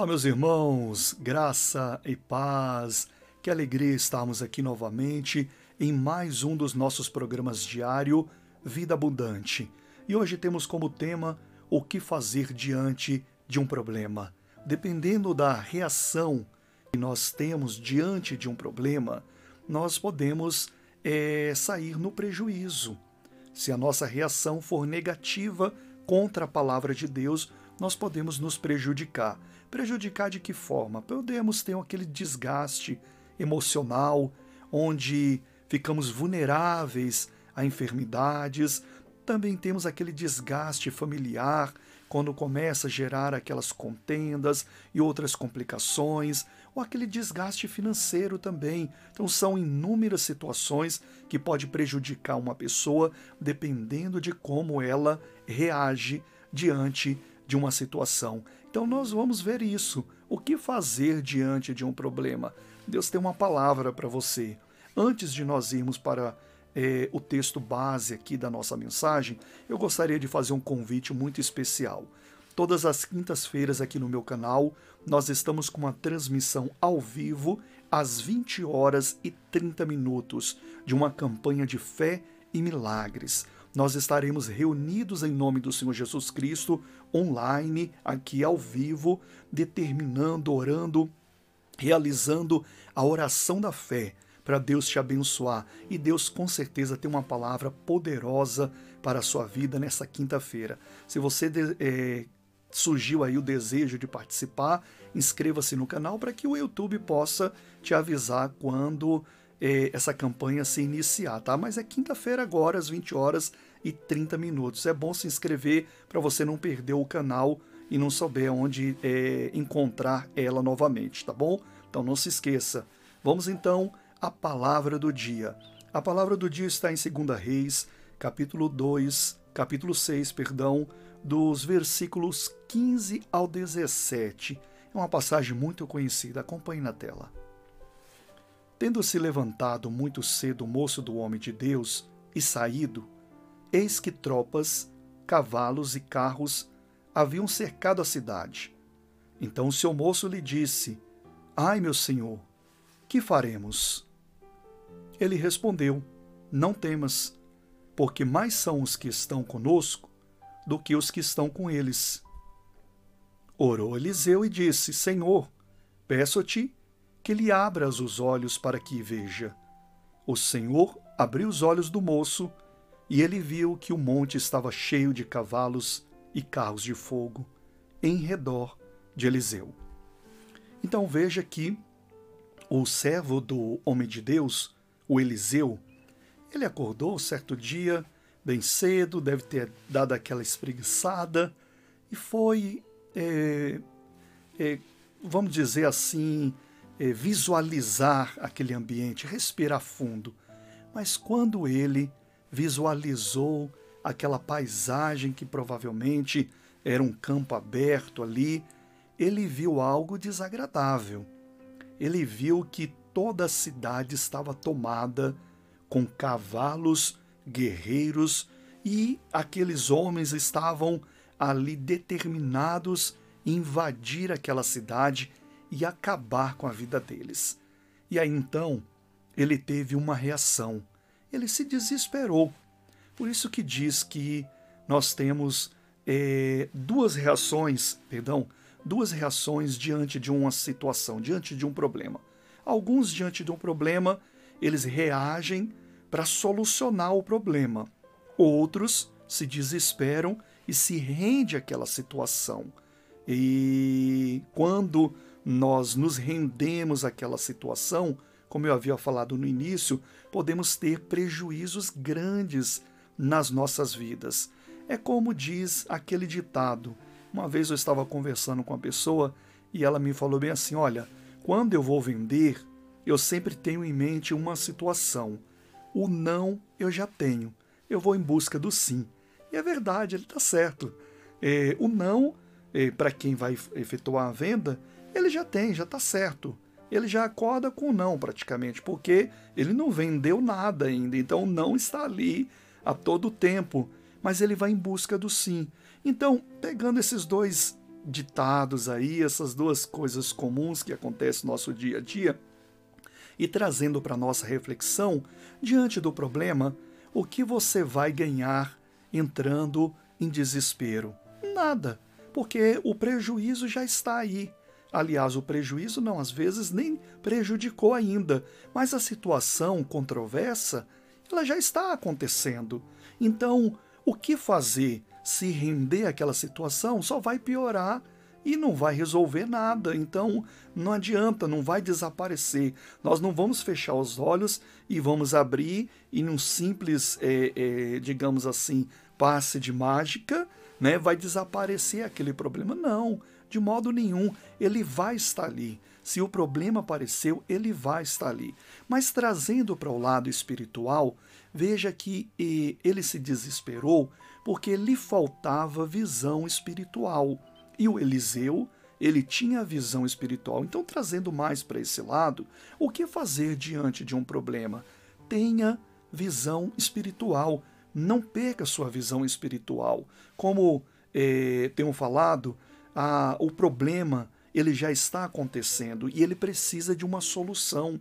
Olá, meus irmãos, graça e paz, que alegria estarmos aqui novamente em mais um dos nossos programas diário Vida Abundante. E hoje temos como tema o que fazer diante de um problema. Dependendo da reação que nós temos diante de um problema, nós podemos é, sair no prejuízo. Se a nossa reação for negativa contra a palavra de Deus, nós podemos nos prejudicar. Prejudicar de que forma? Podemos ter aquele desgaste emocional, onde ficamos vulneráveis a enfermidades. Também temos aquele desgaste familiar, quando começa a gerar aquelas contendas e outras complicações, ou aquele desgaste financeiro também. Então são inúmeras situações que pode prejudicar uma pessoa dependendo de como ela reage diante de uma situação. Então nós vamos ver isso. O que fazer diante de um problema? Deus tem uma palavra para você. Antes de nós irmos para é, o texto base aqui da nossa mensagem, eu gostaria de fazer um convite muito especial. Todas as quintas-feiras aqui no meu canal, nós estamos com uma transmissão ao vivo às 20 horas e 30 minutos de uma campanha de fé e milagres nós estaremos reunidos em nome do Senhor Jesus Cristo, online, aqui ao vivo, determinando, orando, realizando a oração da fé para Deus te abençoar. E Deus com certeza tem uma palavra poderosa para a sua vida nessa quinta-feira. Se você é, surgiu aí o desejo de participar, inscreva-se no canal para que o YouTube possa te avisar quando é, essa campanha se iniciar, tá? Mas é quinta-feira agora, às 20 horas e 30 minutos. É bom se inscrever para você não perder o canal e não souber onde é, encontrar ela novamente, tá bom? Então não se esqueça. Vamos então à palavra do dia. A palavra do dia está em 2 Reis, capítulo 2, capítulo 6, perdão, dos versículos 15 ao 17. É uma passagem muito conhecida, acompanhe na tela. Tendo se levantado muito cedo o moço do homem de Deus e saído, eis que tropas, cavalos e carros haviam cercado a cidade. Então o seu moço lhe disse: Ai, meu senhor, que faremos? Ele respondeu: Não temas, porque mais são os que estão conosco do que os que estão com eles. Orou Eliseu e disse: Senhor, peço-te que lhe abras os olhos para que veja. O Senhor abriu os olhos do moço, e ele viu que o monte estava cheio de cavalos e carros de fogo em redor de Eliseu. Então veja que o servo do homem de Deus, o Eliseu, ele acordou certo dia, bem cedo, deve ter dado aquela espreguiçada, e foi, é, é, vamos dizer assim, é, visualizar aquele ambiente, respirar fundo. Mas quando ele visualizou aquela paisagem que provavelmente era um campo aberto ali, ele viu algo desagradável. Ele viu que toda a cidade estava tomada com cavalos, guerreiros e aqueles homens estavam ali determinados em invadir aquela cidade e acabar com a vida deles. E aí então ele teve uma reação. Ele se desesperou. Por isso que diz que nós temos é, duas reações, perdão, duas reações diante de uma situação, diante de um problema. Alguns diante de um problema, eles reagem para solucionar o problema. Outros se desesperam e se rende àquela situação. E quando nós nos rendemos àquela situação, como eu havia falado no início, podemos ter prejuízos grandes nas nossas vidas. É como diz aquele ditado. Uma vez eu estava conversando com uma pessoa e ela me falou bem assim: Olha, quando eu vou vender, eu sempre tenho em mente uma situação. O não eu já tenho, eu vou em busca do sim. E é verdade, ele está certo. É, o não, é, para quem vai efetuar a venda, ele já tem, já está certo. Ele já acorda com não praticamente, porque ele não vendeu nada ainda, então não está ali a todo tempo, mas ele vai em busca do sim. Então, pegando esses dois ditados aí, essas duas coisas comuns que acontecem no nosso dia a dia, e trazendo para nossa reflexão, diante do problema, o que você vai ganhar entrando em desespero? Nada, porque o prejuízo já está aí. Aliás, o prejuízo não às vezes nem prejudicou ainda, mas a situação controversa, ela já está acontecendo. Então, o que fazer? Se render àquela situação só vai piorar e não vai resolver nada. Então, não adianta, não vai desaparecer. Nós não vamos fechar os olhos e vamos abrir e num simples, é, é, digamos assim, passe de mágica, né, vai desaparecer aquele problema. Não, de modo nenhum. Ele vai estar ali. Se o problema apareceu, ele vai estar ali. Mas trazendo para o lado espiritual, veja que ele se desesperou porque lhe faltava visão espiritual. E o Eliseu, ele tinha a visão espiritual. Então, trazendo mais para esse lado, o que fazer diante de um problema? Tenha visão espiritual. Não perca sua visão espiritual. Como é, tenho falado, a, o problema ele já está acontecendo e ele precisa de uma solução.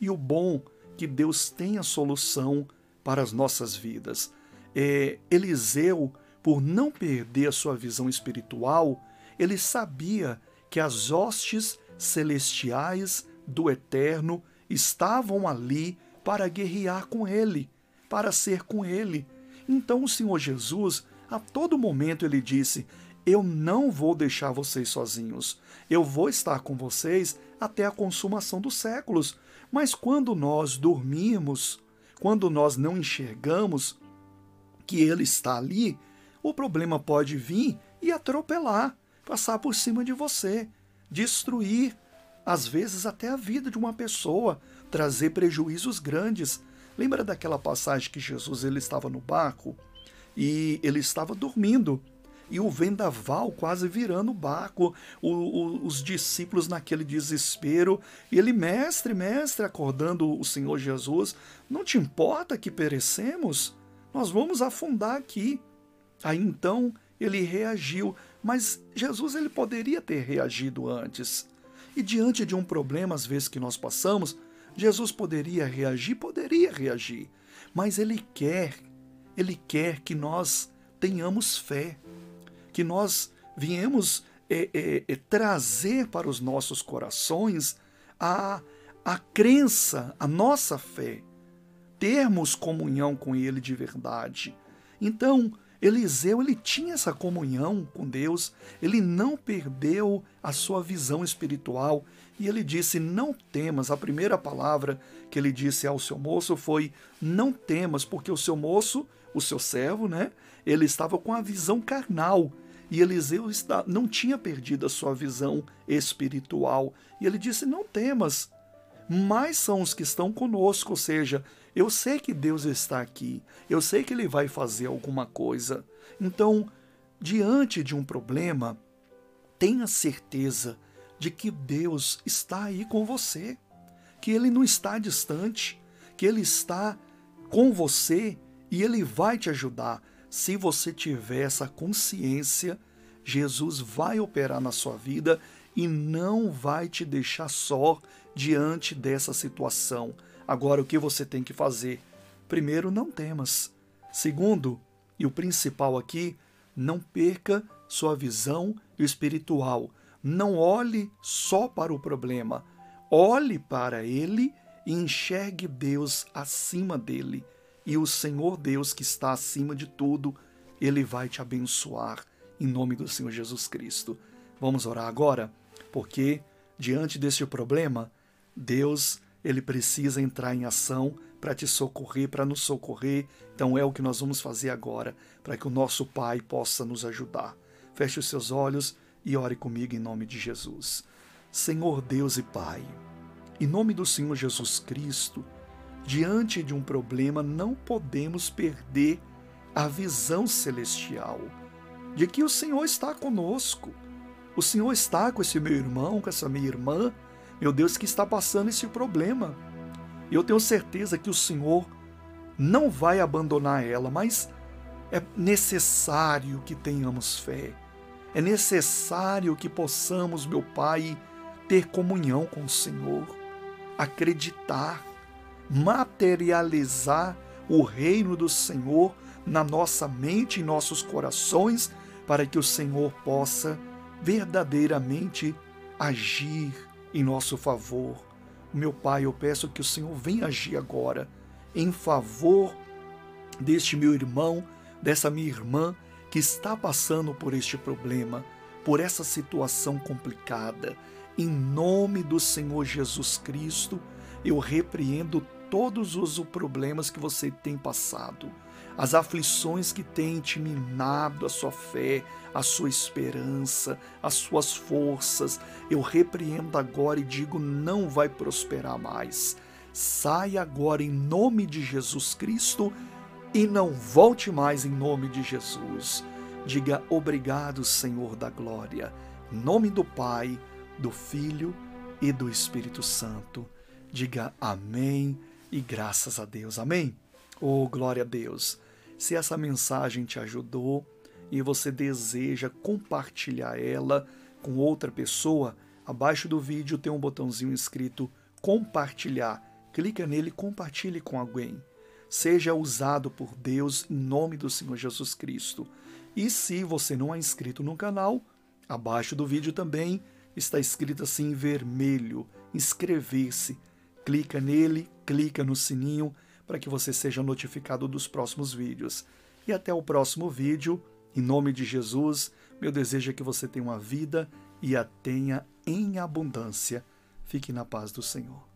E o bom que Deus tem a solução para as nossas vidas. É, Eliseu, por não perder a sua visão espiritual, ele sabia que as hostes celestiais do Eterno estavam ali para guerrear com ele, para ser com ele. Então o Senhor Jesus, a todo momento, ele disse: Eu não vou deixar vocês sozinhos. Eu vou estar com vocês até a consumação dos séculos. Mas quando nós dormimos, quando nós não enxergamos que Ele está ali, o problema pode vir e atropelar passar por cima de você, destruir, às vezes até a vida de uma pessoa, trazer prejuízos grandes. Lembra daquela passagem que Jesus ele estava no barco e ele estava dormindo e o vendaval quase virando o barco, o, o, os discípulos naquele desespero, e ele, mestre, mestre, acordando o Senhor Jesus, não te importa que perecemos? Nós vamos afundar aqui. Aí então ele reagiu, mas Jesus ele poderia ter reagido antes. E diante de um problema, às vezes, que nós passamos, Jesus poderia reagir, poderia reagir. Mas ele quer, ele quer que nós tenhamos fé, que nós viemos é, é, é, trazer para os nossos corações a, a crença, a nossa fé, termos comunhão com Ele de verdade. Então, Eliseu ele tinha essa comunhão com Deus, ele não perdeu a sua visão espiritual e ele disse: Não temas. A primeira palavra que ele disse ao seu moço foi: Não temas, porque o seu moço, o seu servo, né, ele estava com a visão carnal e Eliseu está, não tinha perdido a sua visão espiritual. E ele disse: Não temas, mais são os que estão conosco, ou seja, eu sei que Deus está aqui, eu sei que Ele vai fazer alguma coisa. Então, diante de um problema, tenha certeza de que Deus está aí com você, que Ele não está distante, que Ele está com você e Ele vai te ajudar. Se você tiver essa consciência, Jesus vai operar na sua vida e não vai te deixar só diante dessa situação. Agora, o que você tem que fazer? Primeiro, não temas. Segundo, e o principal aqui, não perca sua visão espiritual. Não olhe só para o problema. Olhe para ele e enxergue Deus acima dele. E o Senhor Deus que está acima de tudo, ele vai te abençoar em nome do Senhor Jesus Cristo. Vamos orar agora, porque diante deste problema, Deus ele precisa entrar em ação para te socorrer, para nos socorrer. Então é o que nós vamos fazer agora, para que o nosso Pai possa nos ajudar. Feche os seus olhos e ore comigo em nome de Jesus. Senhor Deus e Pai, em nome do Senhor Jesus Cristo, diante de um problema não podemos perder a visão celestial de que o Senhor está conosco. O Senhor está com esse meu irmão, com essa minha irmã, meu Deus, que está passando esse problema. E eu tenho certeza que o Senhor não vai abandonar ela, mas é necessário que tenhamos fé. É necessário que possamos, meu Pai, ter comunhão com o Senhor, acreditar, materializar o reino do Senhor na nossa mente e nossos corações, para que o Senhor possa verdadeiramente agir em nosso favor. Meu Pai, eu peço que o Senhor venha agir agora em favor deste meu irmão, dessa minha irmã que está passando por este problema, por essa situação complicada. Em nome do Senhor Jesus Cristo, eu repreendo todos os problemas que você tem passado, as aflições que têm te minado a sua fé, a sua esperança, as suas forças. Eu repreendo agora e digo: não vai prosperar mais. Saia agora em nome de Jesus Cristo e não volte mais em nome de Jesus. Diga obrigado, Senhor da glória. Nome do Pai, do Filho e do Espírito Santo. Diga amém e graças a Deus. Amém? Oh, glória a Deus. Se essa mensagem te ajudou e você deseja compartilhar ela com outra pessoa, abaixo do vídeo tem um botãozinho escrito compartilhar. Clica nele e compartilhe com alguém. Seja usado por Deus em nome do Senhor Jesus Cristo. E se você não é inscrito no canal, abaixo do vídeo também está escrito assim em vermelho: inscrever-se. Clica nele, clica no sininho para que você seja notificado dos próximos vídeos. E até o próximo vídeo. Em nome de Jesus, meu desejo é que você tenha uma vida e a tenha em abundância. Fique na paz do Senhor.